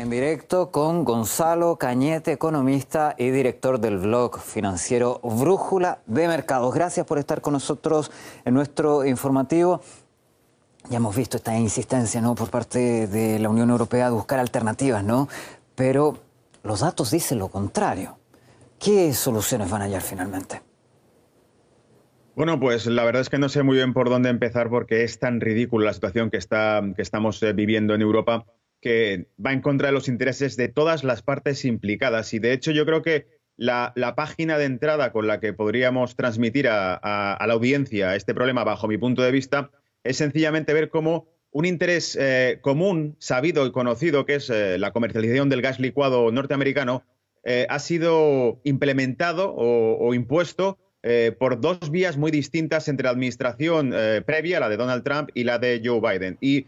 en directo con Gonzalo Cañete, economista y director del blog financiero Brújula de Mercados. Gracias por estar con nosotros en nuestro informativo. Ya hemos visto esta insistencia ¿no? por parte de la Unión Europea de buscar alternativas, ¿no? Pero los datos dicen lo contrario. ¿Qué soluciones van a hallar finalmente? Bueno, pues la verdad es que no sé muy bien por dónde empezar porque es tan ridícula la situación que, está, que estamos eh, viviendo en Europa que va en contra de los intereses de todas las partes implicadas. Y de hecho yo creo que la, página de entrada con la que podríamos transmitir a, la audiencia este problema, bajo mi punto de vista, es sencillamente ver cómo un interés eh, común, sabido y conocido, que es eh, la comercialización del gas licuado norteamericano, ha sido implementado o impuesto eh, por dos vías muy distintas entre la administración eh, previa, la de Donald Trump, y la de Joe Biden. Y,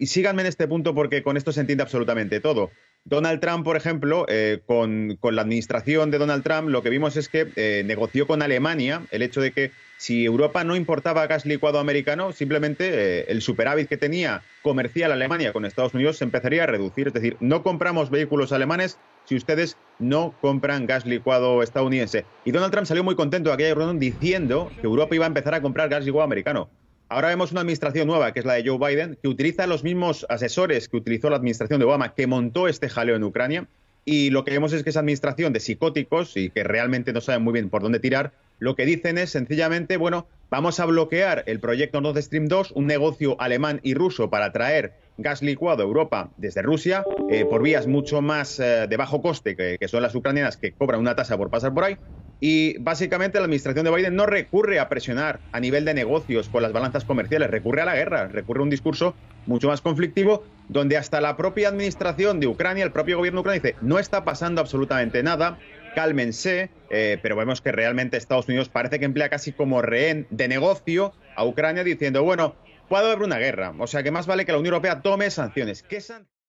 síganme en este punto porque con esto se entiende absolutamente todo. Donald Trump, por ejemplo, eh, con, la administración de Donald Trump, lo que vimos es que negoció con Alemania el hecho de que si Europa no importaba gas licuado americano, simplemente el superávit que tenía comercial Alemania con Estados Unidos se empezaría a reducir. Es decir, no compramos vehículos alemanes si ustedes no compran gas licuado estadounidense. Y Donald Trump salió muy contento de aquella reunión diciendo que Europa iba a empezar a comprar gas licuado americano. Ahora vemos una administración nueva, que es la de Joe Biden, que utiliza los mismos asesores que utilizó la administración de Obama, que montó este jaleo en Ucrania. Y lo que vemos es que esa administración de psicóticos y que realmente no saben muy bien por dónde tirar, lo que dicen es sencillamente, bueno, vamos a bloquear el proyecto Nord Stream 2, un negocio alemán y ruso para traer gas licuado a Europa desde Rusia eh, por vías mucho más eh, de bajo coste que, que, son las ucranianas que cobran una tasa por pasar por ahí. Y básicamente la administración de Biden no recurre a presionar a nivel de negocios con las balanzas comerciales, recurre a la guerra, recurre a un discurso mucho más conflictivo, donde hasta la propia administración de Ucrania, el propio gobierno ucraniano dice, no está pasando absolutamente nada, cálmense, eh, pero vemos que realmente Estados Unidos parece que emplea casi como rehén de negocio a Ucrania diciendo, bueno, puede haber una guerra. O sea que más vale que la Unión Europea tome sanciones. ¿Qué sanciones?